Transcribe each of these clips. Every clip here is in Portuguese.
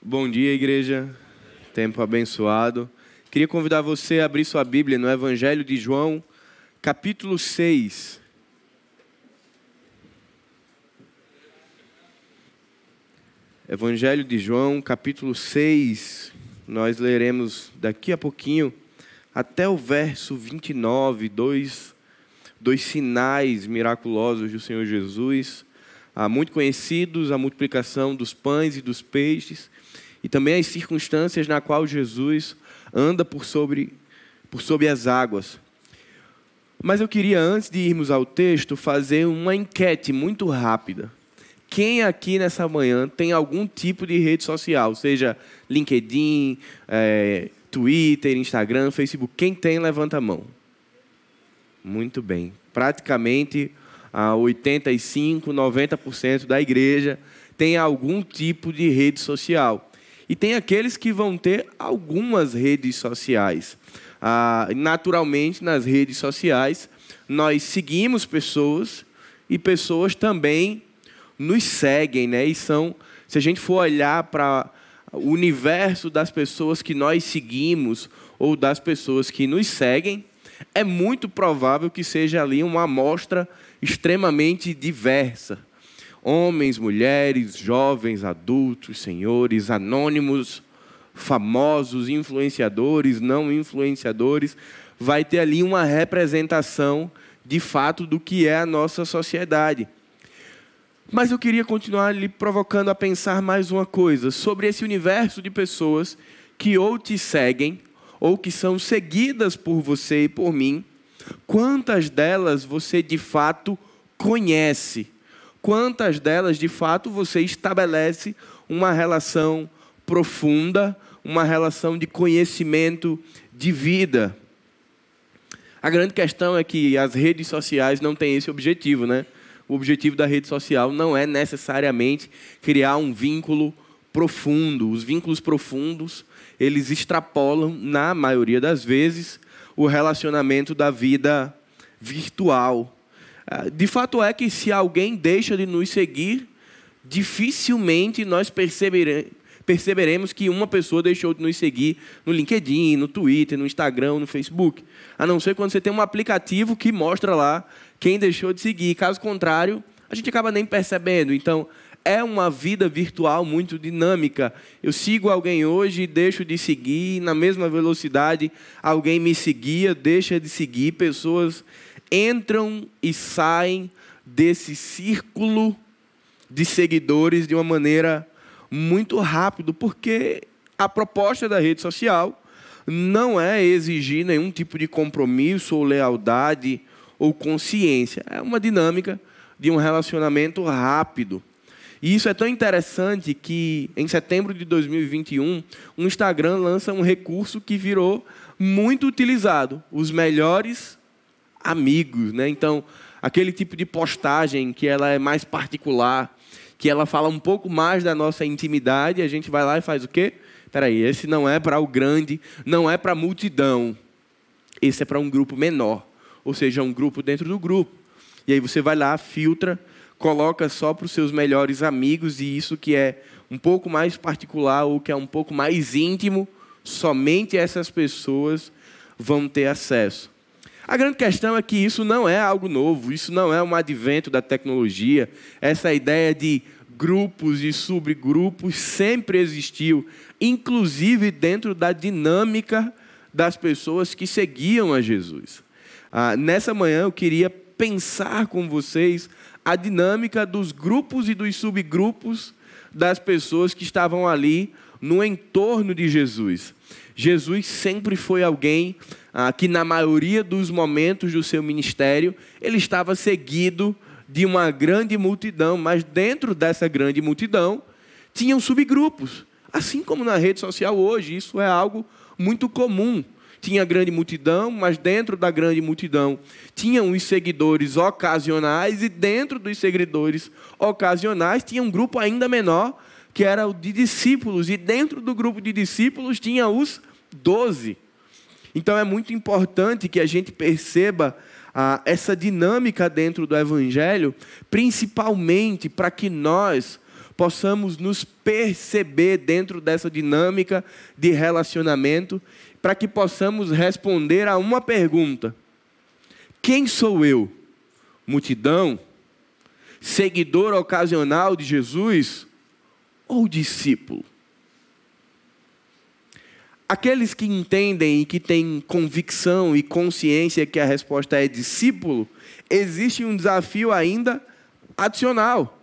Bom dia, igreja. Tempo abençoado. Queria convidar você a abrir sua Bíblia no Evangelho de João, capítulo 6. Evangelho de João, capítulo 6. Nós leremos daqui a pouquinho até o verso 29, dois, dois sinais miraculosos do Senhor Jesus muito conhecidos, a multiplicação dos pães e dos peixes, e também as circunstâncias na qual Jesus anda por sobre, por sobre as águas. Mas eu queria, antes de irmos ao texto, fazer uma enquete muito rápida. Quem aqui nessa manhã tem algum tipo de rede social, seja LinkedIn, é, Twitter, Instagram, Facebook? Quem tem, levanta a mão. Muito bem. Praticamente a 85, 90% da igreja tem algum tipo de rede social. E tem aqueles que vão ter algumas redes sociais. Ah, naturalmente, nas redes sociais, nós seguimos pessoas e pessoas também nos seguem, né? E são, se a gente for olhar para o universo das pessoas que nós seguimos ou das pessoas que nos seguem, é muito provável que seja ali uma amostra extremamente diversa. Homens, mulheres, jovens, adultos, senhores, anônimos, famosos, influenciadores, não influenciadores, vai ter ali uma representação de fato do que é a nossa sociedade. Mas eu queria continuar lhe provocando a pensar mais uma coisa sobre esse universo de pessoas que ou te seguem ou que são seguidas por você e por mim Quantas delas você de fato conhece? Quantas delas de fato você estabelece uma relação profunda, uma relação de conhecimento de vida? A grande questão é que as redes sociais não têm esse objetivo, né? O objetivo da rede social não é necessariamente criar um vínculo profundo. Os vínculos profundos, eles extrapolam, na maioria das vezes, o relacionamento da vida virtual. Ah, de fato é que se alguém deixa de nos seguir, dificilmente nós perceberemos que uma pessoa deixou de nos seguir no LinkedIn, no Twitter, no Instagram, no Facebook. A não ser quando você tem um aplicativo que mostra lá quem deixou de seguir. Caso contrário, a gente acaba nem percebendo. Então, é uma vida virtual muito dinâmica. Eu sigo alguém hoje deixo de seguir, na mesma velocidade, alguém me seguia, deixa de seguir. Pessoas entram e saem desse círculo de seguidores de uma maneira muito rápida, porque a proposta da rede social não é exigir nenhum tipo de compromisso ou lealdade ou consciência. É uma dinâmica de um relacionamento rápido. E isso é tão interessante que, em setembro de 2021, o Instagram lança um recurso que virou muito utilizado: os melhores amigos. Né? Então, aquele tipo de postagem que ela é mais particular, que ela fala um pouco mais da nossa intimidade, a gente vai lá e faz o quê? Peraí, esse não é para o grande, não é para a multidão. Esse é para um grupo menor. Ou seja, um grupo dentro do grupo. E aí você vai lá, filtra coloca só para os seus melhores amigos e isso que é um pouco mais particular ou que é um pouco mais íntimo, somente essas pessoas vão ter acesso. A grande questão é que isso não é algo novo, isso não é um advento da tecnologia. Essa ideia de grupos e subgrupos sempre existiu, inclusive dentro da dinâmica das pessoas que seguiam a Jesus. Ah, nessa manhã eu queria pensar com vocês a dinâmica dos grupos e dos subgrupos das pessoas que estavam ali no entorno de Jesus. Jesus sempre foi alguém ah, que, na maioria dos momentos do seu ministério, ele estava seguido de uma grande multidão, mas dentro dessa grande multidão tinham subgrupos. Assim como na rede social hoje, isso é algo muito comum tinha grande multidão, mas dentro da grande multidão tinham os seguidores ocasionais, e dentro dos seguidores ocasionais tinha um grupo ainda menor, que era o de discípulos, e dentro do grupo de discípulos tinha os doze. Então é muito importante que a gente perceba ah, essa dinâmica dentro do Evangelho, principalmente para que nós possamos nos perceber dentro dessa dinâmica de relacionamento, para que possamos responder a uma pergunta: Quem sou eu? Multidão? Seguidor ocasional de Jesus ou discípulo? Aqueles que entendem e que têm convicção e consciência que a resposta é discípulo, existe um desafio ainda adicional.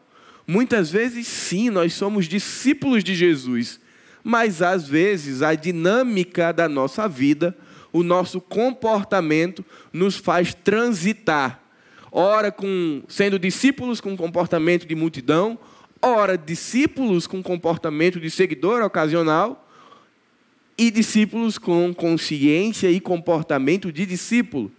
Muitas vezes, sim, nós somos discípulos de Jesus, mas às vezes a dinâmica da nossa vida, o nosso comportamento nos faz transitar. Ora com sendo discípulos com comportamento de multidão, ora discípulos com comportamento de seguidor ocasional, e discípulos com consciência e comportamento de discípulo.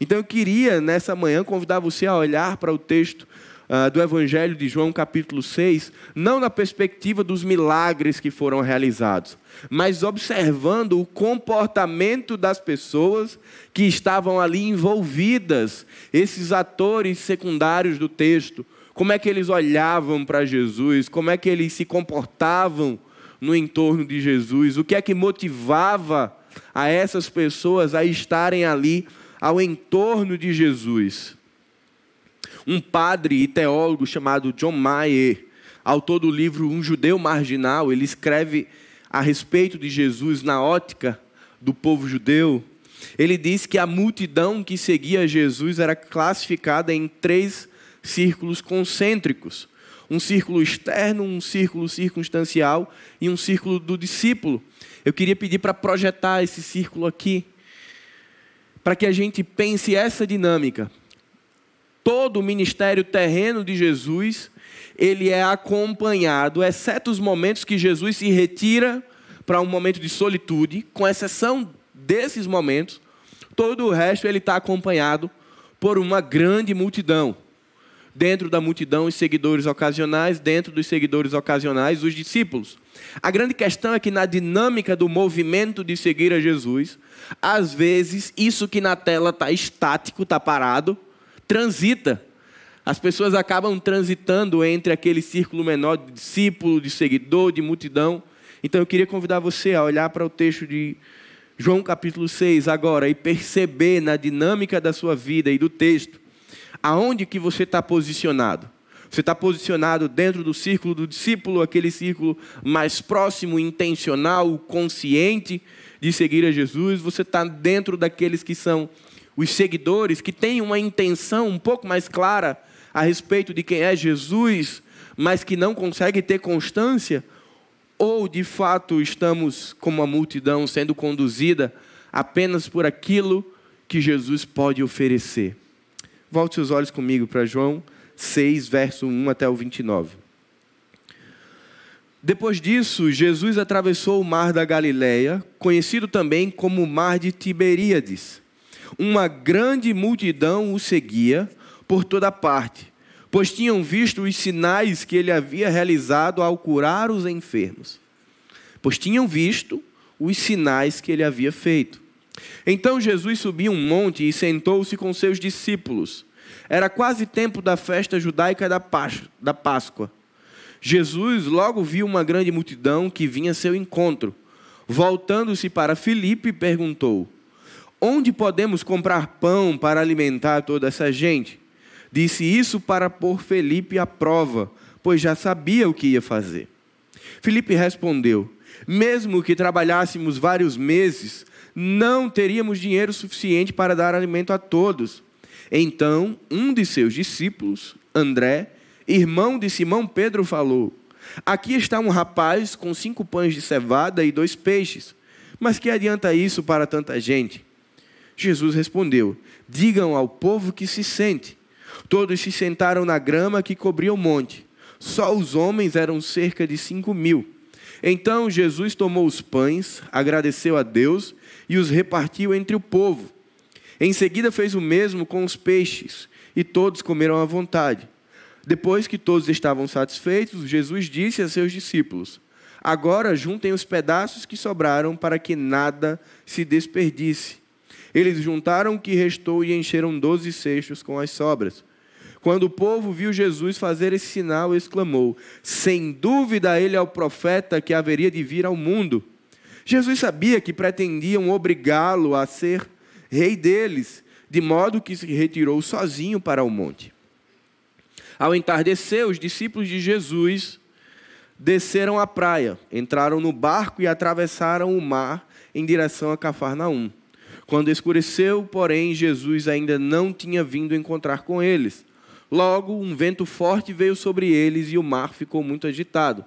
Então eu queria, nessa manhã, convidar você a olhar para o texto uh, do Evangelho de João, capítulo 6, não na perspectiva dos milagres que foram realizados, mas observando o comportamento das pessoas que estavam ali envolvidas, esses atores secundários do texto, como é que eles olhavam para Jesus, como é que eles se comportavam no entorno de Jesus, o que é que motivava a essas pessoas a estarem ali ao entorno de Jesus. Um padre e teólogo chamado John Mayer, autor do livro Um Judeu Marginal, ele escreve a respeito de Jesus na ótica do povo judeu. Ele diz que a multidão que seguia Jesus era classificada em três círculos concêntricos um círculo externo, um círculo circunstancial e um círculo do discípulo. Eu queria pedir para projetar esse círculo aqui, para que a gente pense essa dinâmica. Todo o ministério terreno de Jesus, ele é acompanhado, exceto os momentos que Jesus se retira para um momento de solitude, com exceção desses momentos, todo o resto ele está acompanhado por uma grande multidão dentro da multidão os seguidores ocasionais, dentro dos seguidores ocasionais os discípulos. A grande questão é que na dinâmica do movimento de seguir a Jesus, às vezes isso que na tela está estático, está parado, transita. As pessoas acabam transitando entre aquele círculo menor de discípulo, de seguidor, de multidão. Então eu queria convidar você a olhar para o texto de João capítulo 6 agora e perceber na dinâmica da sua vida e do texto aonde que você está posicionado. Você está posicionado dentro do círculo do discípulo, aquele círculo mais próximo, intencional, consciente de seguir a Jesus. Você está dentro daqueles que são os seguidores, que têm uma intenção um pouco mais clara a respeito de quem é Jesus, mas que não consegue ter constância. Ou de fato estamos como a multidão sendo conduzida apenas por aquilo que Jesus pode oferecer. Volte seus olhos comigo para João 6, verso 1 até o 29. Depois disso, Jesus atravessou o mar da Galileia, conhecido também como mar de Tiberíades. Uma grande multidão o seguia por toda parte, pois tinham visto os sinais que ele havia realizado ao curar os enfermos. Pois tinham visto os sinais que ele havia feito. Então Jesus subiu um monte e sentou-se com seus discípulos. Era quase tempo da festa judaica da Páscoa. Jesus logo viu uma grande multidão que vinha a seu encontro. Voltando-se para Filipe, perguntou: Onde podemos comprar pão para alimentar toda essa gente? Disse isso para pôr Felipe à prova, pois já sabia o que ia fazer. Filipe respondeu: Mesmo que trabalhássemos vários meses, não teríamos dinheiro suficiente para dar alimento a todos. Então, um de seus discípulos, André, irmão de Simão Pedro, falou: Aqui está um rapaz com cinco pães de cevada e dois peixes. Mas que adianta isso para tanta gente? Jesus respondeu: Digam ao povo que se sente. Todos se sentaram na grama que cobria o monte. Só os homens eram cerca de cinco mil. Então Jesus tomou os pães, agradeceu a Deus e os repartiu entre o povo. Em seguida fez o mesmo com os peixes, e todos comeram à vontade. Depois que todos estavam satisfeitos, Jesus disse a seus discípulos: Agora juntem os pedaços que sobraram para que nada se desperdice. Eles juntaram o que restou e encheram doze cestos com as sobras. Quando o povo viu Jesus fazer esse sinal, exclamou: Sem dúvida ele é o profeta que haveria de vir ao mundo. Jesus sabia que pretendiam obrigá-lo a ser rei deles, de modo que se retirou sozinho para o monte. Ao entardecer, os discípulos de Jesus desceram à praia, entraram no barco e atravessaram o mar em direção a Cafarnaum. Quando escureceu, porém, Jesus ainda não tinha vindo encontrar com eles. Logo, um vento forte veio sobre eles e o mar ficou muito agitado.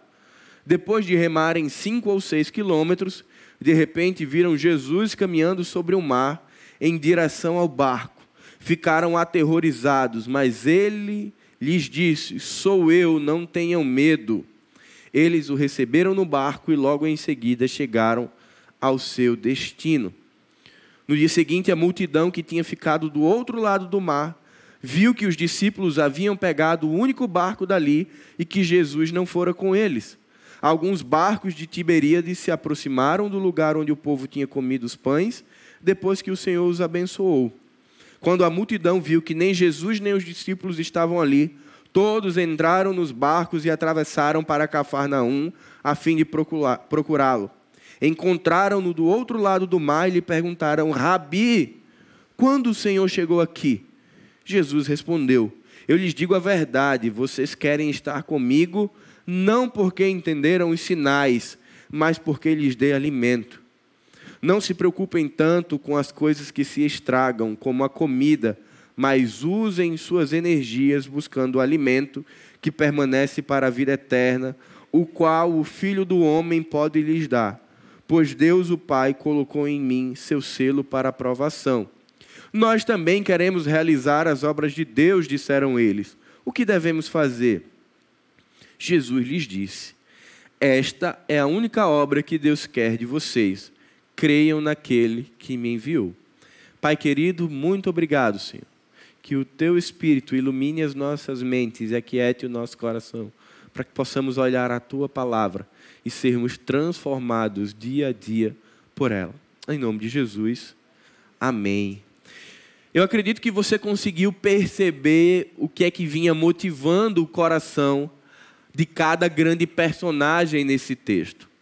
Depois de remarem cinco ou seis quilômetros, de repente viram Jesus caminhando sobre o mar em direção ao barco. Ficaram aterrorizados, mas ele lhes disse: Sou eu, não tenham medo. Eles o receberam no barco e logo em seguida chegaram ao seu destino. No dia seguinte, a multidão que tinha ficado do outro lado do mar viu que os discípulos haviam pegado o único barco dali e que Jesus não fora com eles. Alguns barcos de Tiberíades se aproximaram do lugar onde o povo tinha comido os pães, depois que o Senhor os abençoou. Quando a multidão viu que nem Jesus nem os discípulos estavam ali, todos entraram nos barcos e atravessaram para Cafarnaum, a fim de procurá-lo. Encontraram-no do outro lado do mar e lhe perguntaram: Rabi, quando o Senhor chegou aqui? Jesus respondeu: Eu lhes digo a verdade, vocês querem estar comigo, não porque entenderam os sinais, mas porque lhes dei alimento. Não se preocupem tanto com as coisas que se estragam, como a comida, mas usem suas energias buscando o alimento que permanece para a vida eterna, o qual o Filho do Homem pode lhes dar. Pois Deus, o Pai, colocou em mim seu selo para aprovação. Nós também queremos realizar as obras de Deus, disseram eles. O que devemos fazer? Jesus lhes disse: Esta é a única obra que Deus quer de vocês creiam naquele que me enviou. Pai querido, muito obrigado, Senhor. Que o teu Espírito ilumine as nossas mentes e aquiete o nosso coração, para que possamos olhar a tua palavra e sermos transformados dia a dia por ela. Em nome de Jesus, amém. Eu acredito que você conseguiu perceber o que é que vinha motivando o coração de cada grande personagem nesse texto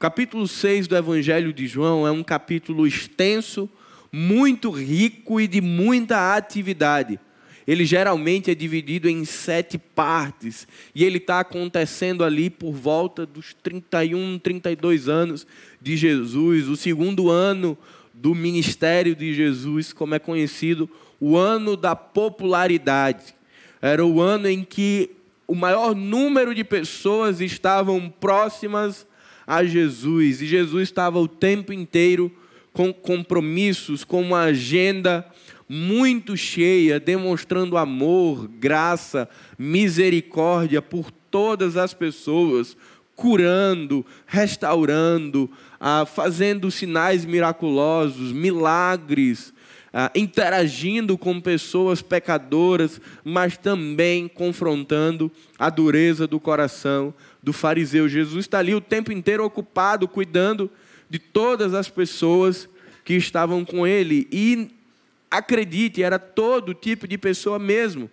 capítulo 6 do Evangelho de João é um capítulo extenso, muito rico e de muita atividade. Ele geralmente é dividido em sete partes e ele está acontecendo ali por volta dos 31, 32 anos de Jesus, o segundo ano do ministério de Jesus, como é conhecido, o ano da popularidade. Era o ano em que o maior número de pessoas estavam próximas a Jesus. E Jesus estava o tempo inteiro com compromissos, com uma agenda muito cheia, demonstrando amor, graça, misericórdia por todas as pessoas, curando, restaurando, ah, fazendo sinais miraculosos, milagres, ah, interagindo com pessoas pecadoras, mas também confrontando a dureza do coração do fariseu. Jesus está ali o tempo inteiro ocupado, cuidando de todas as pessoas que estavam com ele. E acredite, era todo tipo de pessoa mesmo.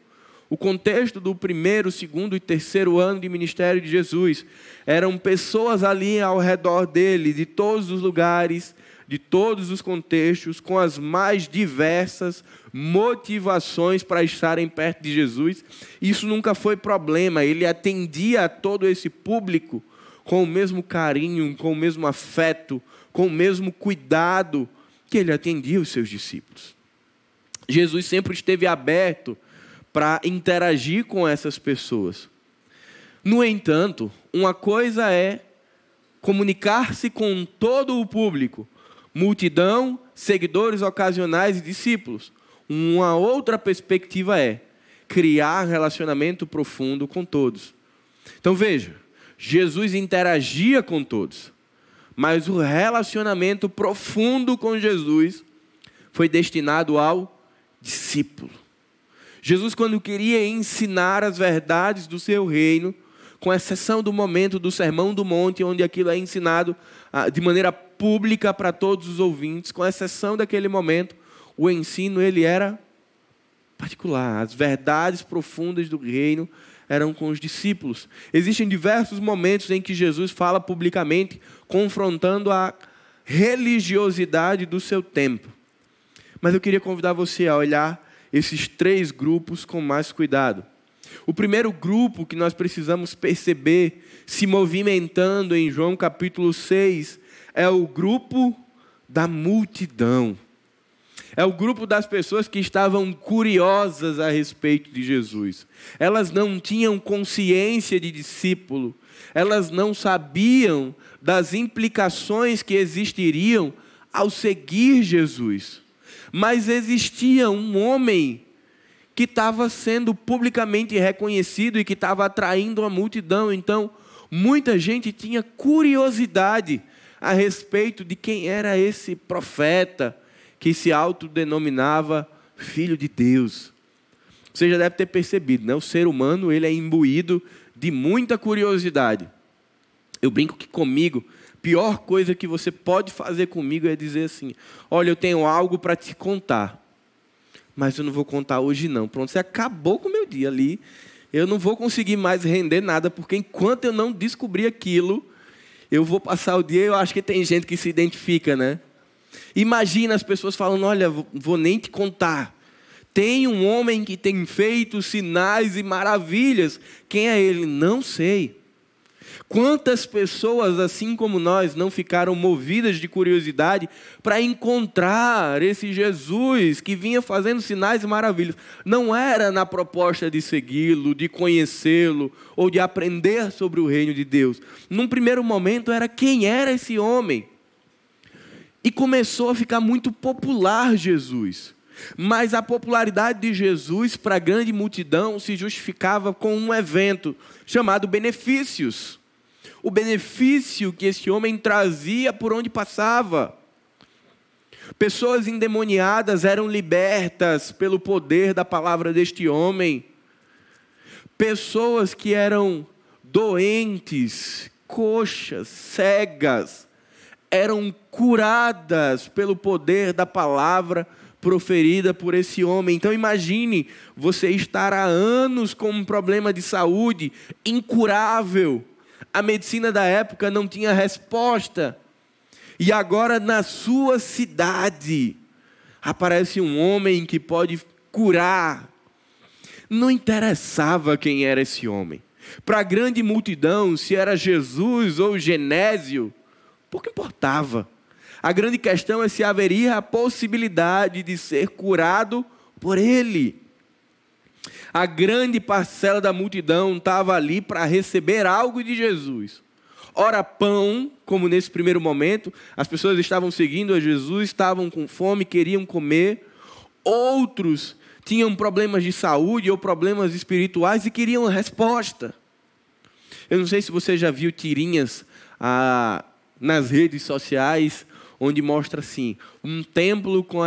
O contexto do primeiro, segundo e terceiro ano de ministério de Jesus eram pessoas ali ao redor dele, de todos os lugares, de todos os contextos, com as mais diversas motivações para estarem perto de Jesus. Isso nunca foi problema, ele atendia a todo esse público com o mesmo carinho, com o mesmo afeto, com o mesmo cuidado que ele atendia os seus discípulos. Jesus sempre esteve aberto para interagir com essas pessoas. No entanto, uma coisa é comunicar-se com todo o público, multidão, seguidores ocasionais e discípulos. Uma outra perspectiva é criar relacionamento profundo com todos. Então veja, Jesus interagia com todos, mas o relacionamento profundo com Jesus foi destinado ao discípulo. Jesus, quando queria ensinar as verdades do seu reino, com exceção do momento do Sermão do Monte, onde aquilo é ensinado ah, de maneira pública para todos os ouvintes, com exceção daquele momento, o ensino ele era particular. As verdades profundas do reino eram com os discípulos. Existem diversos momentos em que Jesus fala publicamente, confrontando a religiosidade do seu tempo. Mas eu queria convidar você a olhar esses três grupos com mais cuidado. O primeiro grupo que nós precisamos perceber se movimentando em João capítulo 6 é o grupo da multidão. É o grupo das pessoas que estavam curiosas a respeito de Jesus. Elas não tinham consciência de discípulo, elas não sabiam das implicações que existiriam ao seguir Jesus. Mas existia um homem que estava sendo publicamente reconhecido e que estava atraindo a multidão. Então, muita gente tinha curiosidade a respeito de quem era esse profeta que se autodenominava filho de Deus. Você já deve ter percebido, né? O ser humano ele é imbuído de muita curiosidade. Eu brinco que comigo, pior coisa que você pode fazer comigo é dizer assim: "Olha, eu tenho algo para te contar, mas eu não vou contar hoje não". Pronto, você acabou com o meu dia ali. Eu não vou conseguir mais render nada porque enquanto eu não descobrir aquilo, eu vou passar o dia. Eu acho que tem gente que se identifica, né? Imagina as pessoas falando: Olha, vou nem te contar. Tem um homem que tem feito sinais e maravilhas. Quem é ele? Não sei. Quantas pessoas, assim como nós, não ficaram movidas de curiosidade para encontrar esse Jesus que vinha fazendo sinais e maravilhas? Não era na proposta de segui-lo, de conhecê-lo ou de aprender sobre o reino de Deus. Num primeiro momento, era quem era esse homem. E começou a ficar muito popular Jesus. Mas a popularidade de Jesus para a grande multidão se justificava com um evento chamado benefícios. O benefício que esse homem trazia por onde passava. Pessoas endemoniadas eram libertas pelo poder da palavra deste homem. Pessoas que eram doentes, coxas, cegas, eram curadas pelo poder da palavra proferida por esse homem. Então imagine você estar há anos com um problema de saúde incurável. A medicina da época não tinha resposta. E agora na sua cidade aparece um homem que pode curar. Não interessava quem era esse homem. Para a grande multidão, se era Jesus ou Genésio, pouco importava. A grande questão é se haveria a possibilidade de ser curado por ele. A grande parcela da multidão estava ali para receber algo de Jesus. Ora, pão, como nesse primeiro momento, as pessoas estavam seguindo a Jesus, estavam com fome, queriam comer. Outros tinham problemas de saúde ou problemas espirituais e queriam resposta. Eu não sei se você já viu tirinhas ah, nas redes sociais, onde mostra assim, um templo com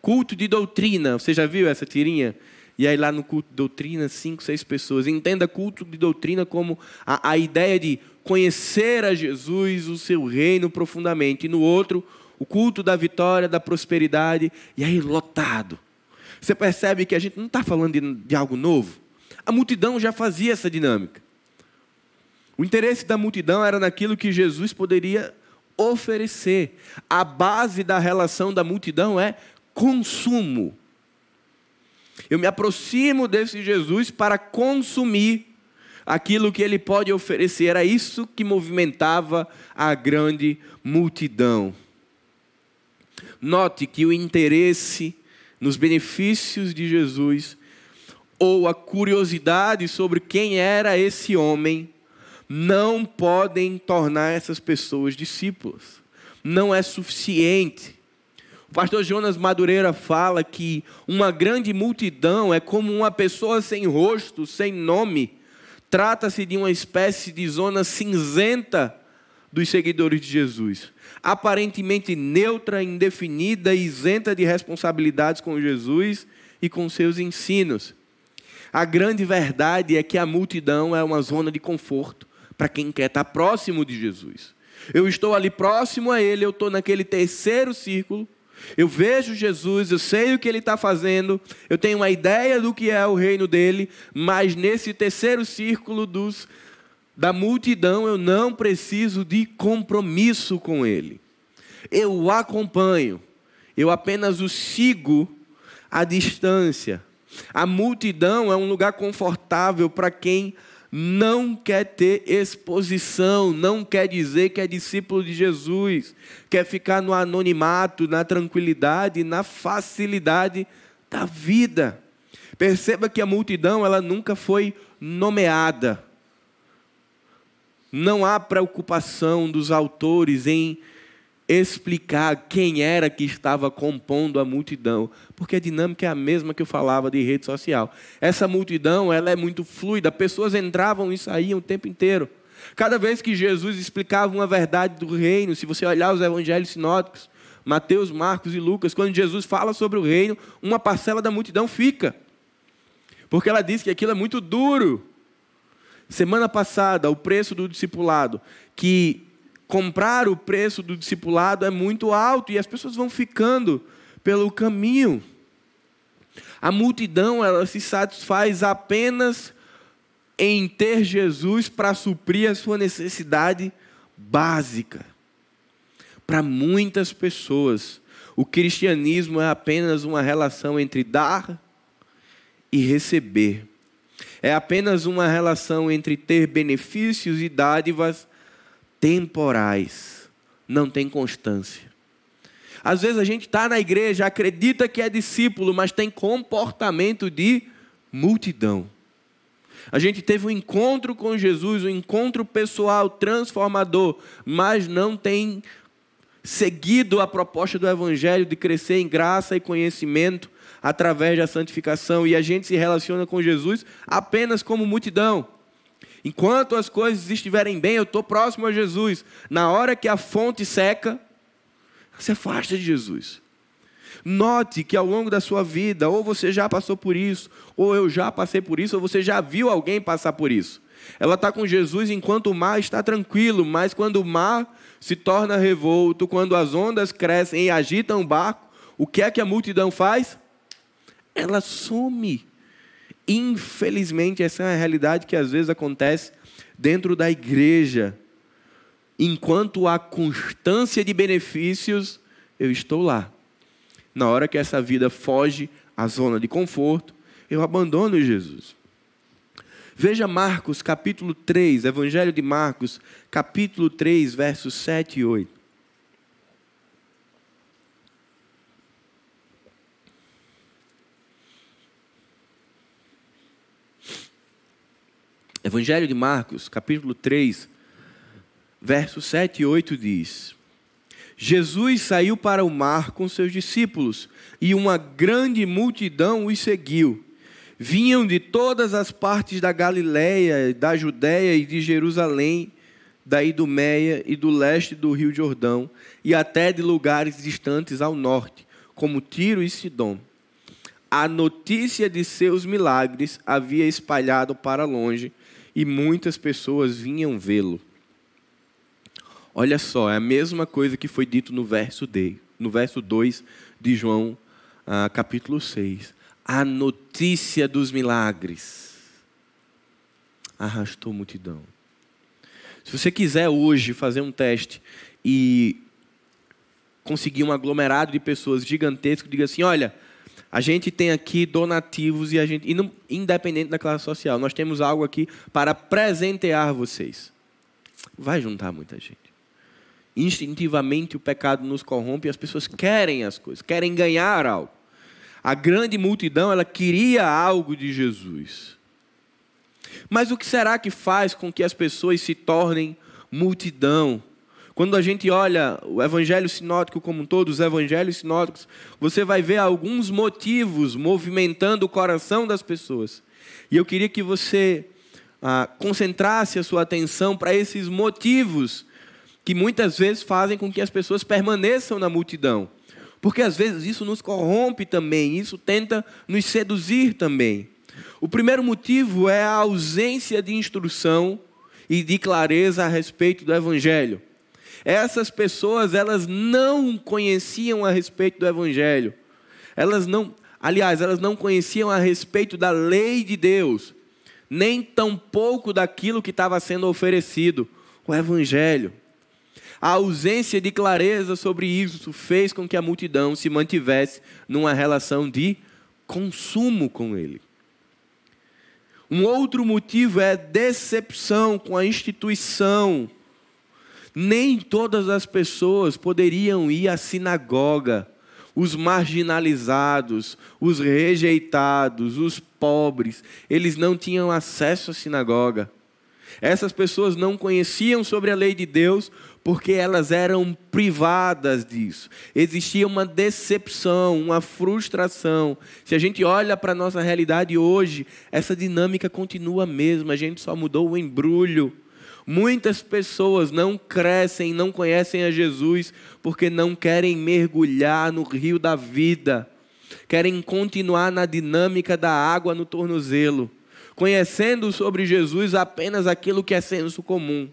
culto de doutrina. Você já viu essa tirinha? E aí lá no culto de doutrina, cinco, seis pessoas. Entenda culto de doutrina como a, a ideia de conhecer a Jesus, o seu reino profundamente. E no outro, o culto da vitória, da prosperidade. E aí lotado. Você percebe que a gente não está falando de, de algo novo? A multidão já fazia essa dinâmica. O interesse da multidão era naquilo que Jesus poderia oferecer. A base da relação da multidão é consumo. Eu me aproximo desse Jesus para consumir aquilo que ele pode oferecer. Era isso que movimentava a grande multidão. Note que o interesse nos benefícios de Jesus ou a curiosidade sobre quem era esse homem não podem tornar essas pessoas discípulos. Não é suficiente. Pastor Jonas Madureira fala que uma grande multidão é como uma pessoa sem rosto, sem nome. Trata-se de uma espécie de zona cinzenta dos seguidores de Jesus. Aparentemente neutra, indefinida, isenta de responsabilidades com Jesus e com seus ensinos. A grande verdade é que a multidão é uma zona de conforto para quem quer estar próximo de Jesus. Eu estou ali próximo a Ele, eu estou naquele terceiro círculo, Eu vejo Jesus, eu sei o que ele está fazendo, eu tenho uma ideia do que é o reino dele, mas nesse terceiro círculo dos, da multidão eu não preciso de compromisso com ele. Eu o acompanho, eu apenas o sigo à distância. A multidão é um lugar confortável para quem não quer ter exposição, não quer dizer que é discípulo de Jesus, quer ficar no anonimato, na tranquilidade, na facilidade da vida. Perceba que a multidão ela nunca foi nomeada. Não há preocupação dos autores em explicar quem era que estava compondo a multidão, porque a dinâmica é a mesma que eu falava de rede social. Essa multidão, ela é muito fluida, pessoas entravam e saíam o tempo inteiro. Cada vez que Jesus explicava uma verdade do reino, se você olhar os evangelhos sinóticos, Mateus, Marcos e Lucas, quando Jesus fala sobre o reino, uma parcela da multidão fica. Porque ela diz que aquilo é muito duro. Semana passada, o preço do discipulado, que comprar o preço do discipulado é muito alto e as pessoas vão ficando pelo caminho. A multidão ela se satisfaz apenas em ter Jesus para suprir a sua necessidade básica. Para muitas pessoas, o cristianismo é apenas uma relação entre dar e receber. É apenas uma relação entre ter benefícios e dádivas temporais, não tem constância. Às vezes a gente está na igreja, acredita que é discípulo, mas tem comportamento de multidão. A gente teve um encontro com Jesus, um encontro pessoal transformador, mas não tem seguido a proposta do Evangelho de crescer em graça e conhecimento através da santificação, e a gente se relaciona com Jesus apenas como multidão. Enquanto as coisas estiverem bem, eu estou próximo a Jesus. Na hora que a fonte seca, se afasta de Jesus. Note que ao longo da sua vida, ou você já passou por isso, ou eu já passei por isso, ou você já viu alguém passar por isso. Ela está com Jesus enquanto o mar está tranquilo, mas quando o mar se torna revolto, quando as ondas crescem e agitam o barco, o que é que a multidão faz? Ela some. Infelizmente, essa é uma realidade que às vezes acontece dentro da igreja. Enquanto há constância de benefícios, eu estou lá. Na hora que essa vida foge à zona de conforto, eu abandono Jesus. Veja Marcos capítulo 3, Evangelho de Marcos, capítulo 3, versos 7 e 8. Evangelho de Marcos, capítulo 3, versos 7 e 8 diz: Jesus saiu para o mar com seus discípulos e uma grande multidão os seguiu. Vinham de todas as partes da Galiléia, da Judéia e de Jerusalém, da Idumeia e do leste do Rio Jordão, e até de lugares distantes ao norte, como Tiro e Sidom. A notícia de seus milagres havia espalhado para longe e muitas pessoas vinham vê-lo. Olha só, é a mesma coisa que foi dito no verso, de, no verso 2 de João, ah, capítulo 6. A notícia dos milagres arrastou multidão. Se você quiser hoje fazer um teste e conseguir um aglomerado de pessoas gigantesco, diga assim: olha, a gente tem aqui donativos e a gente, independente da classe social, nós temos algo aqui para presentear vocês. Vai juntar muita gente. Instintivamente o pecado nos corrompe e as pessoas querem as coisas, querem ganhar algo. A grande multidão, ela queria algo de Jesus. Mas o que será que faz com que as pessoas se tornem multidão? Quando a gente olha o evangelho sinótico como um todo, os evangelhos sinóticos, você vai ver alguns motivos movimentando o coração das pessoas. E eu queria que você ah, concentrasse a sua atenção para esses motivos que muitas vezes fazem com que as pessoas permaneçam na multidão. Porque às vezes isso nos corrompe também, isso tenta nos seduzir também. O primeiro motivo é a ausência de instrução e de clareza a respeito do Evangelho. Essas pessoas, elas não conheciam a respeito do evangelho. Elas não, aliás, elas não conheciam a respeito da lei de Deus, nem tampouco daquilo que estava sendo oferecido, o evangelho. A ausência de clareza sobre isso fez com que a multidão se mantivesse numa relação de consumo com ele. Um outro motivo é decepção com a instituição. Nem todas as pessoas poderiam ir à sinagoga. Os marginalizados, os rejeitados, os pobres, eles não tinham acesso à sinagoga. Essas pessoas não conheciam sobre a lei de Deus porque elas eram privadas disso. Existia uma decepção, uma frustração. Se a gente olha para a nossa realidade hoje, essa dinâmica continua a mesma, a gente só mudou o embrulho. Muitas pessoas não crescem, não conhecem a Jesus porque não querem mergulhar no rio da vida, querem continuar na dinâmica da água no tornozelo, conhecendo sobre Jesus apenas aquilo que é senso comum.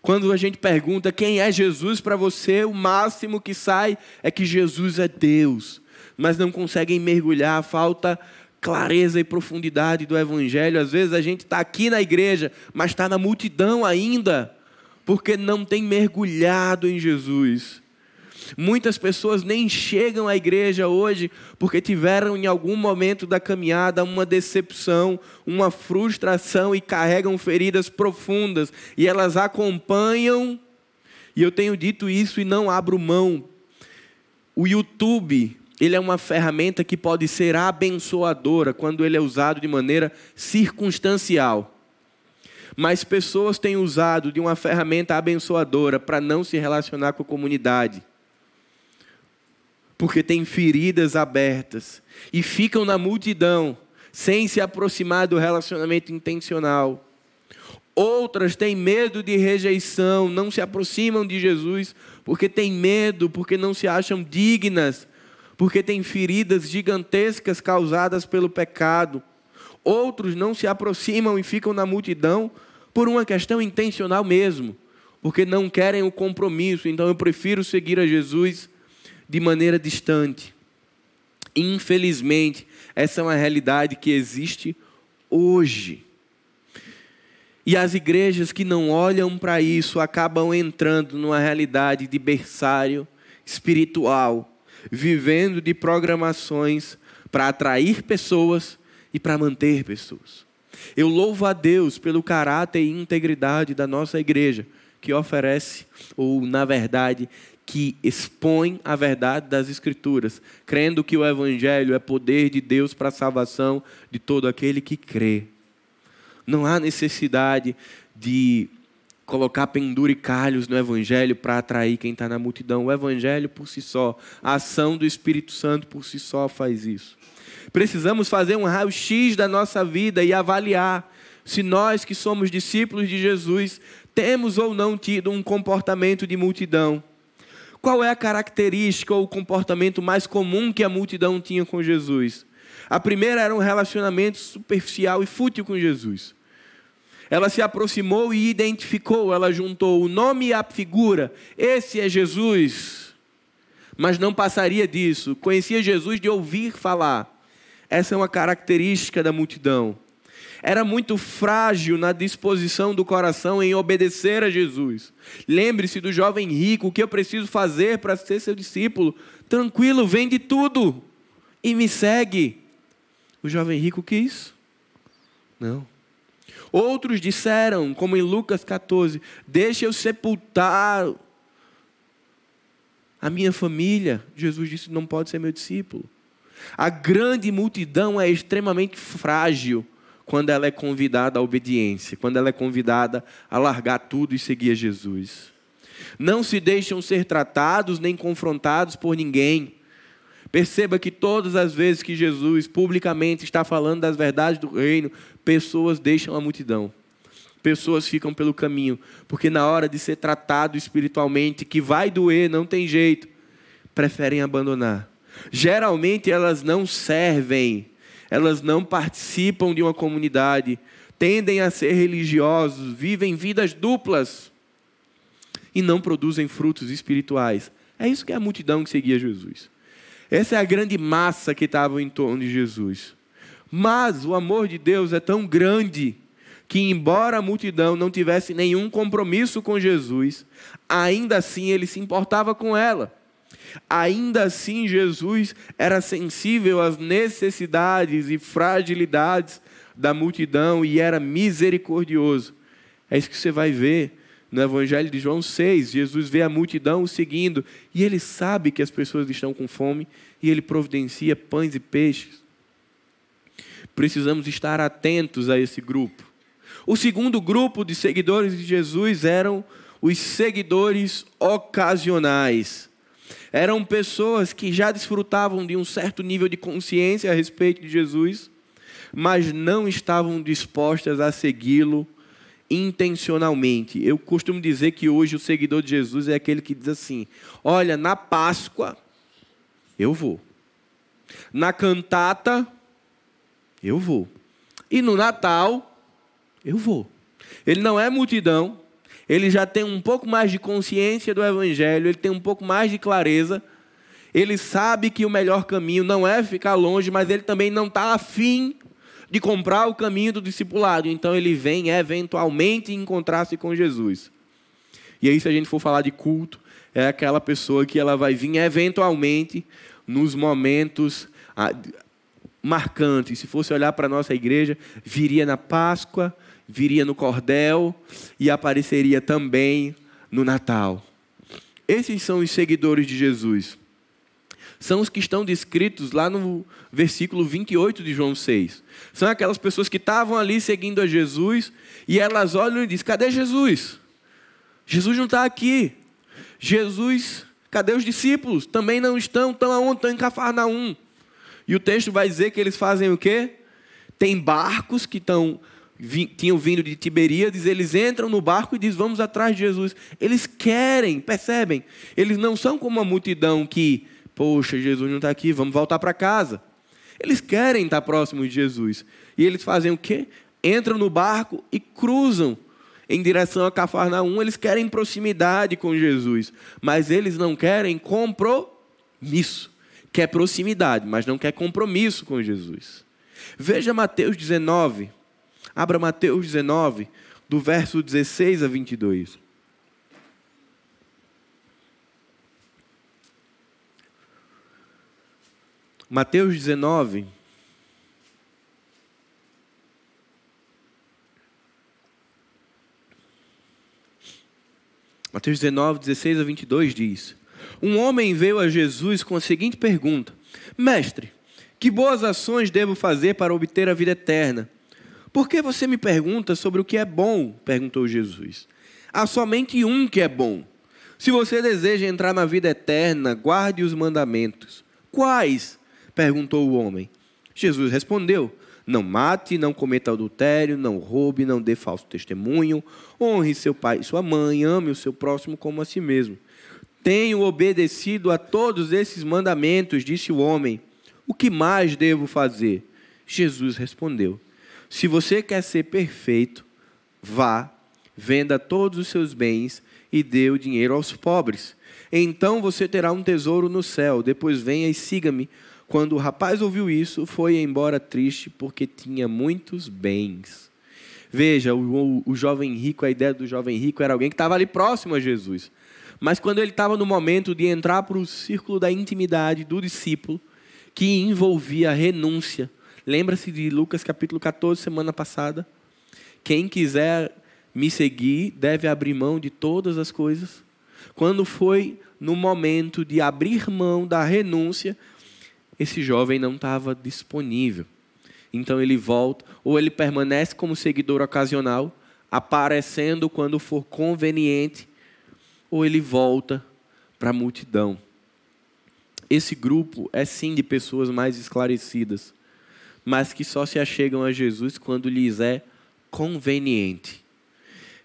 Quando a gente pergunta quem é Jesus para você, o máximo que sai é que Jesus é Deus. Mas não conseguem mergulhar, falta clareza e profundidade do Evangelho. Às vezes a gente está aqui na igreja, mas está na multidão ainda, porque não tem mergulhado em Jesus. Muitas pessoas nem chegam à igreja hoje porque tiveram em algum momento da caminhada uma decepção, uma frustração e carregam feridas profundas e elas acompanham. E eu tenho dito isso e não abro mão. O YouTube, ele é uma ferramenta que pode ser abençoadora quando ele é usado de maneira circunstancial. Mas pessoas têm usado de uma ferramenta abençoadora para não se relacionar com a comunidade porque têm feridas abertas e ficam na multidão sem se aproximar do relacionamento intencional. Outras têm medo de rejeição, não se aproximam de Jesus porque têm medo, porque não se acham dignas, porque têm feridas gigantescas causadas pelo pecado. Outros não se aproximam e ficam na multidão por uma questão intencional mesmo, porque não querem o compromisso. Então eu prefiro seguir a Jesus de maneira distante. Infelizmente, essa é uma realidade que existe hoje. E as igrejas que não olham para isso acabam entrando numa realidade de berçário espiritual, vivendo de programações para atrair pessoas e para manter pessoas. Eu louvo a Deus pelo caráter e integridade da nossa igreja, que oferece, ou na verdade, que expõe a verdade das Escrituras, crendo que o Evangelho é poder de Deus para a salvação de todo aquele que crê. Não há necessidade de colocar penduricalhos no Evangelho para atrair quem está na multidão. O Evangelho por si só, a ação do Espírito Santo por si só faz isso. Precisamos fazer um raio-x da nossa vida e avaliar se nós que somos discípulos de Jesus temos ou não tido um comportamento de multidão. Qual é a característica ou o comportamento mais comum que a multidão tinha com Jesus? A primeira era um relacionamento superficial e fútil com Jesus. Ela se aproximou e identificou, ela juntou o nome e a figura. Esse é Jesus. Mas não passaria disso. Conhecia Jesus de ouvir falar. Essa é uma característica da multidão era muito frágil na disposição do coração em obedecer a Jesus. Lembre-se do jovem rico, o que eu preciso fazer para ser seu discípulo? Tranquilo, vende tudo e me segue. O jovem rico quis? Não. Outros disseram, como em Lucas 14: Deixa eu sepultar a minha família. Jesus disse: Não pode ser meu discípulo. A grande multidão é extremamente frágil quando ela é convidada à obediência, quando ela é convidada a largar tudo e seguir a Jesus. Não se deixam ser tratados nem confrontados por ninguém. Perceba que todas as vezes que Jesus publicamente está falando das verdades do reino, pessoas deixam a multidão. Pessoas ficam pelo caminho, porque na hora de ser tratado espiritualmente, que vai doer, não tem jeito, preferem abandonar. Geralmente elas não servem elas não participam de uma comunidade, tendem a ser religiosos, vivem vidas duplas. e não produzem frutos espirituais. É isso que é a multidão que seguia Jesus. Essa é a grande massa que estava em torno de Jesus. Mas o amor de Deus é tão grande que, embora a multidão não tivesse nenhum compromisso com Jesus, ainda assim ele se importava com ela. Ainda assim, Jesus era sensível às necessidades e fragilidades da multidão e era misericordioso. É isso que você vai ver no Evangelho de João 6. Jesus vê a multidão o seguindo e ele sabe que as pessoas estão com fome e ele providencia pães e peixes. Precisamos estar atentos a esse grupo. O segundo grupo de seguidores de Jesus eram os seguidores ocasionais. Eram pessoas que já desfrutavam de um certo nível de consciência a respeito de Jesus, mas não estavam dispostas a segui-lo intencionalmente. Eu costumo dizer que hoje o seguidor de Jesus é aquele que diz assim: Olha, na Páscoa, eu vou. Na cantata, eu vou. E no Natal, eu vou. Ele não é multidão, ele já tem um pouco mais de consciência do Evangelho, ele tem um pouco mais de clareza. Ele sabe que o melhor caminho não é ficar longe, mas ele também não está afim de comprar o caminho do discipulado. Então ele vem eventualmente encontrar-se com Jesus. E aí, se a gente for falar de culto, é aquela pessoa que ela vai vir eventualmente nos momentos marcantes. Se fosse olhar para a nossa igreja, viria na Páscoa, viria no cordel e apareceria também no Natal. Esses são os seguidores de Jesus. São os que estão descritos lá no versículo 28 de João 6. São aquelas pessoas que estavam ali seguindo a Jesus e elas olham e dizem: Cadê Jesus? Jesus não está aqui. Jesus, cadê os discípulos? Também não estão, estão aonde? Estão em Cafarnaum. E o texto vai dizer que eles fazem o quê? Tem barcos que estão tinham vindo de Tiberíades, eles entram no barco e dizem: Vamos atrás de Jesus. Eles querem, percebem? Eles não são como a multidão que, poxa, Jesus não está aqui, vamos voltar para casa. Eles querem estar próximos de Jesus. E eles fazem o quê? Entram no barco e cruzam em direção a Cafarnaum. Eles querem proximidade com Jesus, mas eles não querem compromisso. Quer proximidade, mas não quer compromisso com Jesus. Veja Mateus 19, Abra Mateus 19, do verso 16 a 22. Mateus 19. Mateus 19, 16 a 22 diz: Um homem veio a Jesus com a seguinte pergunta: Mestre, que boas ações devo fazer para obter a vida eterna? Por que você me pergunta sobre o que é bom? perguntou Jesus. Há somente um que é bom. Se você deseja entrar na vida eterna, guarde os mandamentos. Quais? perguntou o homem. Jesus respondeu: Não mate, não cometa adultério, não roube, não dê falso testemunho, honre seu pai e sua mãe, ame o seu próximo como a si mesmo. Tenho obedecido a todos esses mandamentos, disse o homem. O que mais devo fazer? Jesus respondeu: se você quer ser perfeito, vá, venda todos os seus bens e dê o dinheiro aos pobres. Então você terá um tesouro no céu. Depois venha e siga-me. Quando o rapaz ouviu isso, foi embora triste, porque tinha muitos bens. Veja, o, o, o jovem rico, a ideia do jovem rico era alguém que estava ali próximo a Jesus. Mas quando ele estava no momento de entrar para o círculo da intimidade do discípulo, que envolvia renúncia, Lembra-se de Lucas capítulo 14, semana passada? Quem quiser me seguir deve abrir mão de todas as coisas. Quando foi no momento de abrir mão da renúncia, esse jovem não estava disponível. Então ele volta, ou ele permanece como seguidor ocasional, aparecendo quando for conveniente, ou ele volta para a multidão. Esse grupo é sim de pessoas mais esclarecidas mas que só se achegam a Jesus quando lhes é conveniente.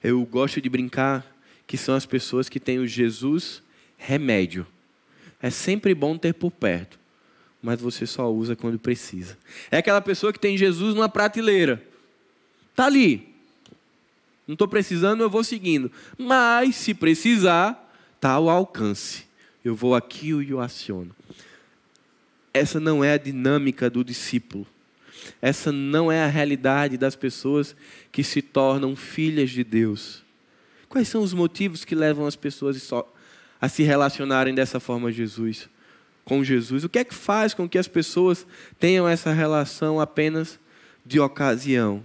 Eu gosto de brincar que são as pessoas que têm o Jesus remédio. É sempre bom ter por perto, mas você só usa quando precisa. É aquela pessoa que tem Jesus numa prateleira. Está ali. Não estou precisando, eu vou seguindo. Mas, se precisar, está ao alcance. Eu vou aqui e o aciono. Essa não é a dinâmica do discípulo. Essa não é a realidade das pessoas que se tornam filhas de Deus. Quais são os motivos que levam as pessoas a se relacionarem dessa forma a Jesus, com Jesus? O que é que faz com que as pessoas tenham essa relação apenas de ocasião?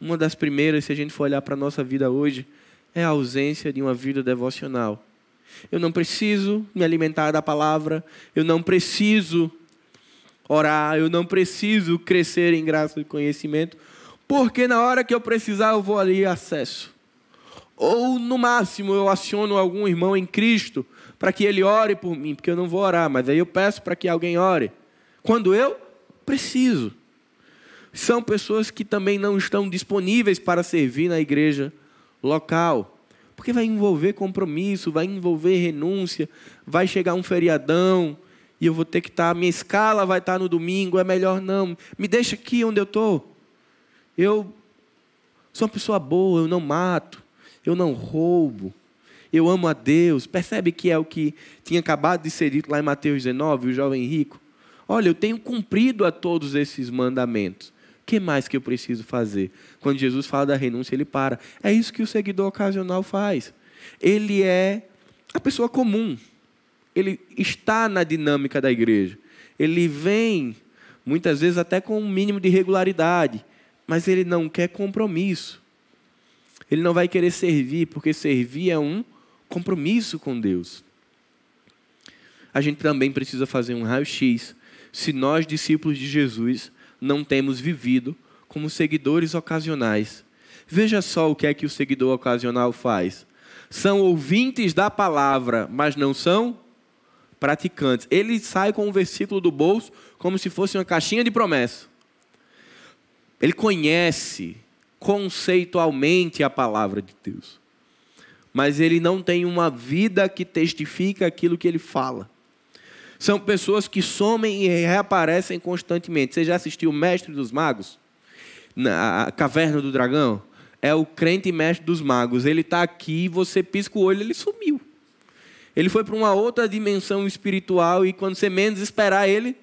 Uma das primeiras, se a gente for olhar para a nossa vida hoje, é a ausência de uma vida devocional. Eu não preciso me alimentar da palavra, eu não preciso orar, eu não preciso crescer em graça e conhecimento, porque na hora que eu precisar eu vou ali acesso. Ou no máximo eu aciono algum irmão em Cristo para que ele ore por mim, porque eu não vou orar, mas aí eu peço para que alguém ore. Quando eu preciso. São pessoas que também não estão disponíveis para servir na igreja local. Porque vai envolver compromisso, vai envolver renúncia, vai chegar um feriadão e eu vou ter que estar, minha escala vai estar no domingo, é melhor não. Me deixa aqui onde eu estou. Eu sou uma pessoa boa, eu não mato eu não roubo, eu amo a Deus. Percebe que é o que tinha acabado de ser dito lá em Mateus 19, o jovem rico? Olha, eu tenho cumprido a todos esses mandamentos. O que mais que eu preciso fazer? Quando Jesus fala da renúncia, ele para. É isso que o seguidor ocasional faz. Ele é a pessoa comum. Ele está na dinâmica da igreja. Ele vem, muitas vezes, até com um mínimo de regularidade, mas ele não quer compromisso. Ele não vai querer servir, porque servir é um compromisso com Deus. A gente também precisa fazer um raio-x se nós, discípulos de Jesus, não temos vivido como seguidores ocasionais. Veja só o que é que o seguidor ocasional faz. São ouvintes da palavra, mas não são praticantes. Ele sai com um versículo do bolso como se fosse uma caixinha de promessa. Ele conhece, conceitualmente a palavra de Deus. Mas ele não tem uma vida que testifica aquilo que ele fala. São pessoas que somem e reaparecem constantemente. Você já assistiu o Mestre dos Magos? Na Caverna do Dragão? É o crente mestre dos magos. Ele está aqui, você pisca o olho, ele sumiu. Ele foi para uma outra dimensão espiritual e quando você menos esperar ele,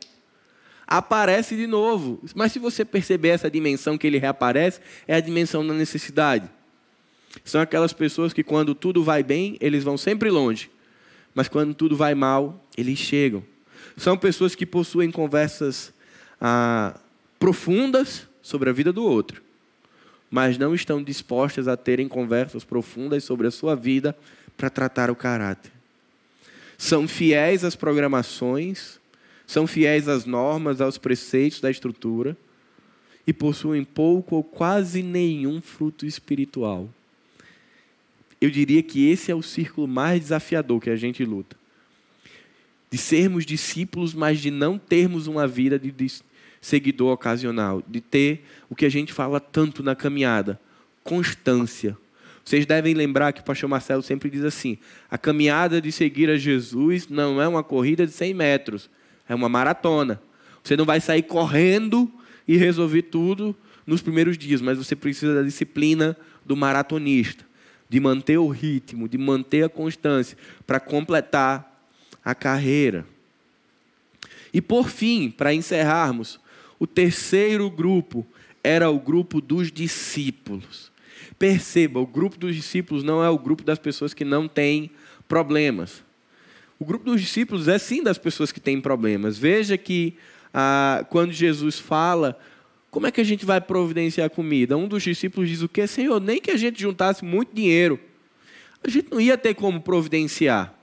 aparece de novo. Mas se você perceber essa dimensão que ele reaparece, é a dimensão da necessidade. São aquelas pessoas que quando tudo vai bem, eles vão sempre longe. Mas quando tudo vai mal, eles chegam. São pessoas que possuem conversas ah, profundas sobre a vida do outro, mas não estão dispostas a terem conversas profundas sobre a sua vida para tratar o caráter. São fiéis às programações, são fiéis às normas, aos preceitos da estrutura e possuem pouco ou quase nenhum fruto espiritual. Eu diria que esse é o círculo mais desafiador que a gente luta. De sermos discípulos, mas de não termos uma vida de seguidor ocasional, de ter o que a gente fala tanto na caminhada, constância. Vocês devem lembrar que o pastor Marcelo sempre diz assim: a caminhada de seguir a Jesus não é uma corrida de 100 metros, é uma maratona. Você não vai sair correndo e resolver tudo nos primeiros dias, mas você precisa da disciplina do maratonista, de manter o ritmo, de manter a constância para completar a carreira. E por fim, para encerrarmos, o terceiro grupo era o grupo dos discípulos. Perceba, o grupo dos discípulos não é o grupo das pessoas que não têm problemas. O grupo dos discípulos é sim das pessoas que têm problemas. Veja que ah, quando Jesus fala, como é que a gente vai providenciar comida? Um dos discípulos diz o quê? Senhor, nem que a gente juntasse muito dinheiro, a gente não ia ter como providenciar.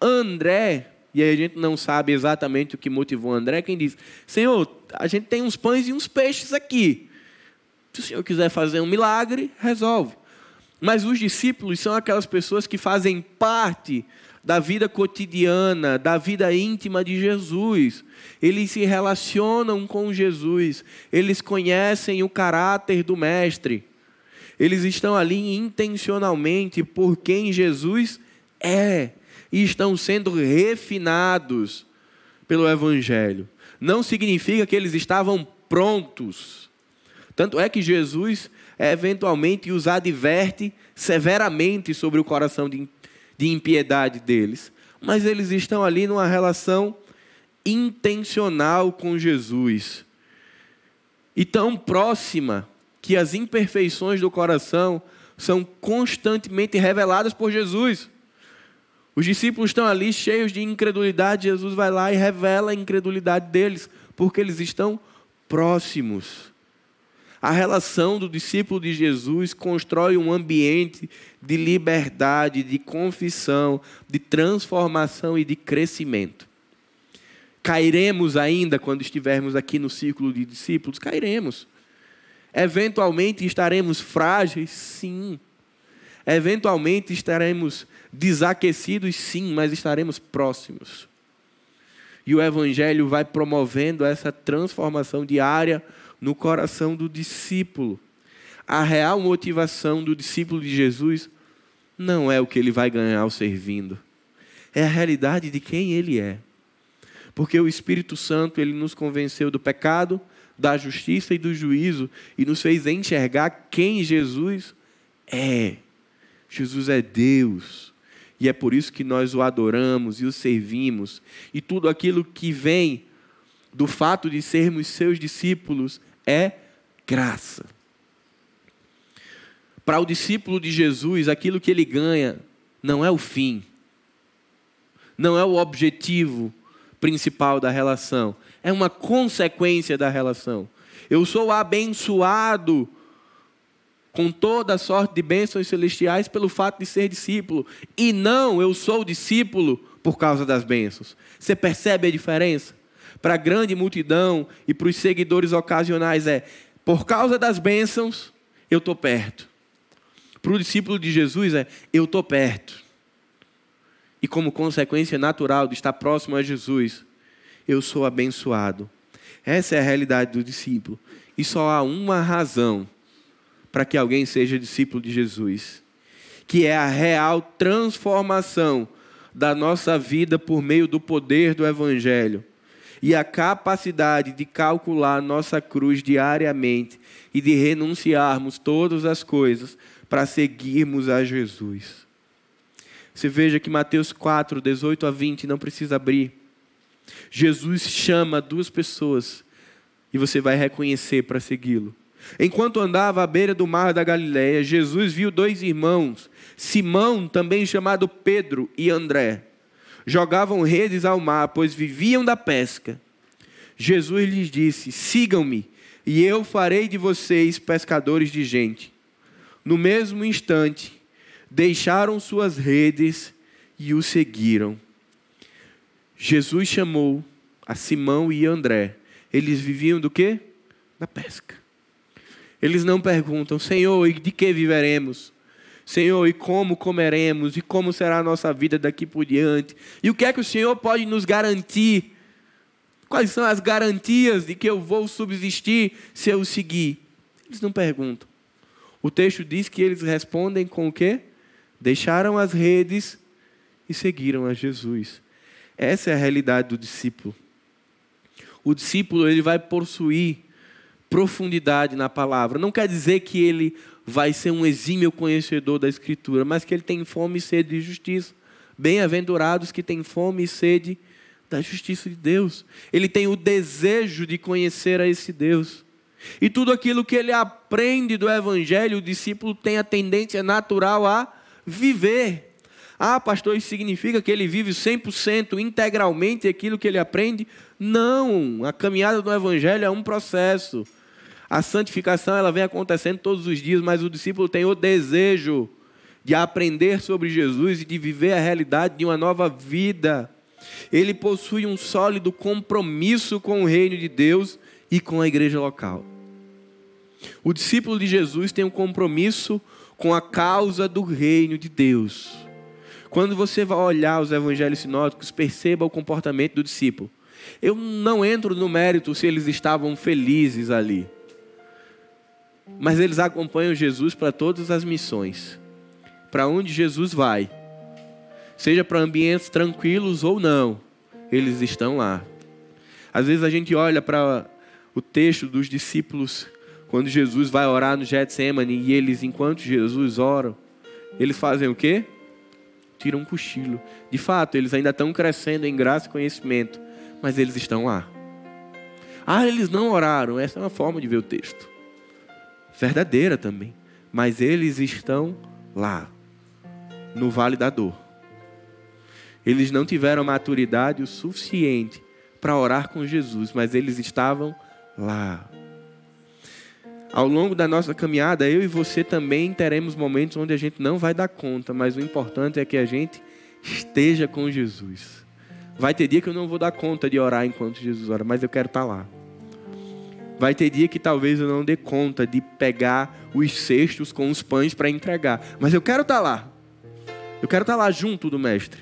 André, e aí a gente não sabe exatamente o que motivou André, quem diz: Senhor, a gente tem uns pães e uns peixes aqui. Se o Senhor quiser fazer um milagre, resolve. Mas os discípulos são aquelas pessoas que fazem parte da vida cotidiana, da vida íntima de Jesus. Eles se relacionam com Jesus, eles conhecem o caráter do Mestre. Eles estão ali intencionalmente por quem Jesus é e estão sendo refinados pelo Evangelho. Não significa que eles estavam prontos. Tanto é que Jesus eventualmente os adverte severamente sobre o coração de, de impiedade deles. Mas eles estão ali numa relação intencional com Jesus. E tão próxima que as imperfeições do coração são constantemente reveladas por Jesus. Os discípulos estão ali cheios de incredulidade, Jesus vai lá e revela a incredulidade deles, porque eles estão próximos. A relação do discípulo de Jesus constrói um ambiente de liberdade, de confissão, de transformação e de crescimento. Cairemos ainda quando estivermos aqui no círculo de discípulos? Cairemos. Eventualmente estaremos frágeis? Sim. Eventualmente estaremos desaquecidos? Sim, mas estaremos próximos. E o Evangelho vai promovendo essa transformação diária no coração do discípulo. A real motivação do discípulo de Jesus não é o que ele vai ganhar ao servindo, é a realidade de quem ele é. Porque o Espírito Santo ele nos convenceu do pecado, da justiça e do juízo e nos fez enxergar quem Jesus é. Jesus é Deus. E é por isso que nós o adoramos e o servimos. E tudo aquilo que vem do fato de sermos seus discípulos é graça. Para o discípulo de Jesus, aquilo que ele ganha não é o fim, não é o objetivo principal da relação, é uma consequência da relação. Eu sou abençoado com toda a sorte de bênçãos celestiais pelo fato de ser discípulo. E não eu sou discípulo por causa das bênçãos. Você percebe a diferença? Para a grande multidão e para os seguidores ocasionais é: por causa das bênçãos, eu estou perto. Para o discípulo de Jesus é: eu estou perto. E como consequência natural de estar próximo a Jesus, eu sou abençoado. Essa é a realidade do discípulo. E só há uma razão para que alguém seja discípulo de Jesus, que é a real transformação da nossa vida por meio do poder do Evangelho e a capacidade de calcular nossa cruz diariamente e de renunciarmos todas as coisas para seguirmos a Jesus. Você veja que Mateus 4, 18 a 20, não precisa abrir. Jesus chama duas pessoas e você vai reconhecer para segui-lo. Enquanto andava à beira do mar da Galiléia, Jesus viu dois irmãos, Simão, também chamado Pedro, e André. Jogavam redes ao mar, pois viviam da pesca. Jesus lhes disse: Sigam-me, e eu farei de vocês pescadores de gente. No mesmo instante, deixaram suas redes e o seguiram. Jesus chamou a Simão e André. Eles viviam do quê? Da pesca. Eles não perguntam, Senhor, e de que viveremos? Senhor, e como comeremos? E como será a nossa vida daqui por diante? E o que é que o Senhor pode nos garantir? Quais são as garantias de que eu vou subsistir se eu seguir? Eles não perguntam. O texto diz que eles respondem com o quê? Deixaram as redes e seguiram a Jesus. Essa é a realidade do discípulo. O discípulo ele vai possuir profundidade na palavra. Não quer dizer que ele vai ser um exímio conhecedor da Escritura, mas que ele tem fome e sede de justiça. Bem-aventurados que têm fome e sede da justiça de Deus. Ele tem o desejo de conhecer a esse Deus. E tudo aquilo que ele aprende do Evangelho, o discípulo tem a tendência natural a viver. Ah, pastor, isso significa que ele vive 100% integralmente aquilo que ele aprende? Não, a caminhada do Evangelho é um processo. A santificação ela vem acontecendo todos os dias, mas o discípulo tem o desejo de aprender sobre Jesus e de viver a realidade de uma nova vida. Ele possui um sólido compromisso com o reino de Deus e com a igreja local. O discípulo de Jesus tem um compromisso com a causa do reino de Deus. Quando você vai olhar os evangelhos sinóticos, perceba o comportamento do discípulo. Eu não entro no mérito se eles estavam felizes ali mas eles acompanham Jesus para todas as missões. Para onde Jesus vai, seja para ambientes tranquilos ou não, eles estão lá. Às vezes a gente olha para o texto dos discípulos Quando Jesus vai orar no Getsemane e eles, enquanto Jesus ora, eles fazem o quê? Tiram um cochilo. De fato, eles ainda estão crescendo em graça e conhecimento, mas eles estão lá. Ah, eles não oraram. Essa é uma forma de ver o texto. Verdadeira também. Mas eles estão lá, no vale da dor. Eles não tiveram maturidade o suficiente para orar com Jesus, mas eles estavam lá. Ao longo da nossa caminhada, eu e você também teremos momentos onde a gente não vai dar conta, mas o importante é que a gente esteja com Jesus. Vai ter dia que eu não vou dar conta de orar enquanto Jesus ora, mas eu quero estar lá. Vai ter dia que talvez eu não dê conta de pegar os cestos com os pães para entregar, mas eu quero estar lá. Eu quero estar lá junto do Mestre.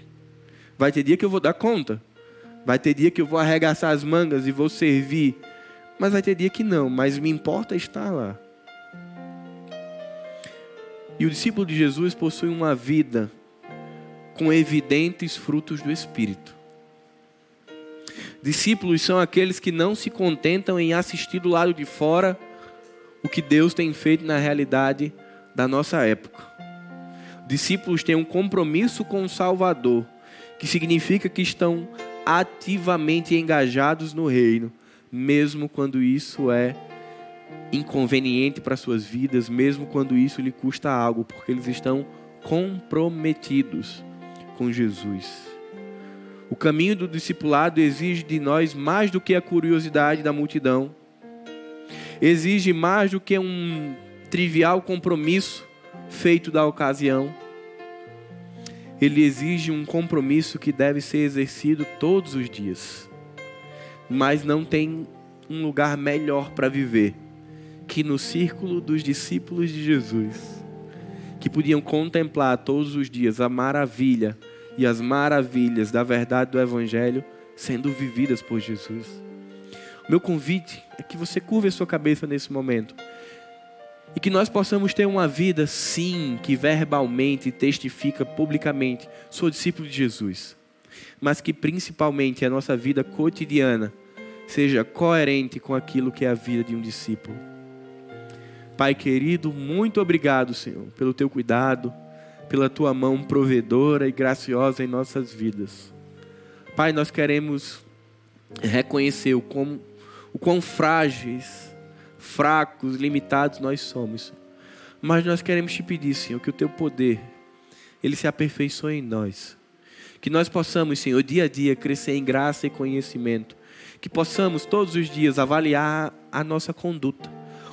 Vai ter dia que eu vou dar conta. Vai ter dia que eu vou arregaçar as mangas e vou servir mas vai ter dia que não, mas me importa estar lá. E o discípulo de Jesus possui uma vida com evidentes frutos do Espírito. Discípulos são aqueles que não se contentam em assistir do lado de fora o que Deus tem feito na realidade da nossa época. Discípulos têm um compromisso com o Salvador, que significa que estão ativamente engajados no reino mesmo quando isso é inconveniente para suas vidas, mesmo quando isso lhe custa algo, porque eles estão comprometidos com Jesus. O caminho do discipulado exige de nós mais do que a curiosidade da multidão, exige mais do que um trivial compromisso feito da ocasião. Ele exige um compromisso que deve ser exercido todos os dias mas não tem um lugar melhor para viver que no círculo dos discípulos de Jesus, que podiam contemplar todos os dias a maravilha e as maravilhas da verdade do Evangelho sendo vividas por Jesus. O meu convite é que você curve a sua cabeça nesse momento e que nós possamos ter uma vida, sim, que verbalmente testifica publicamente, sou discípulo de Jesus mas que principalmente a nossa vida cotidiana seja coerente com aquilo que é a vida de um discípulo. Pai querido, muito obrigado, Senhor, pelo teu cuidado, pela tua mão provedora e graciosa em nossas vidas. Pai, nós queremos reconhecer o quão, o quão frágeis, fracos, limitados nós somos. Mas nós queremos te pedir, Senhor, que o teu poder ele se aperfeiçoe em nós que nós possamos, Senhor, dia a dia crescer em graça e conhecimento. Que possamos todos os dias avaliar a nossa conduta,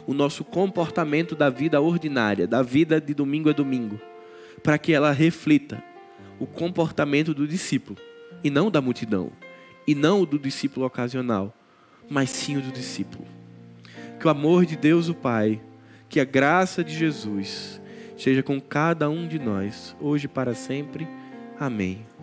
o nosso comportamento da vida ordinária, da vida de domingo a domingo, para que ela reflita o comportamento do discípulo e não da multidão, e não o do discípulo ocasional, mas sim o do discípulo. Que o amor de Deus, o Pai, que a graça de Jesus, seja com cada um de nós, hoje e para sempre. Amém.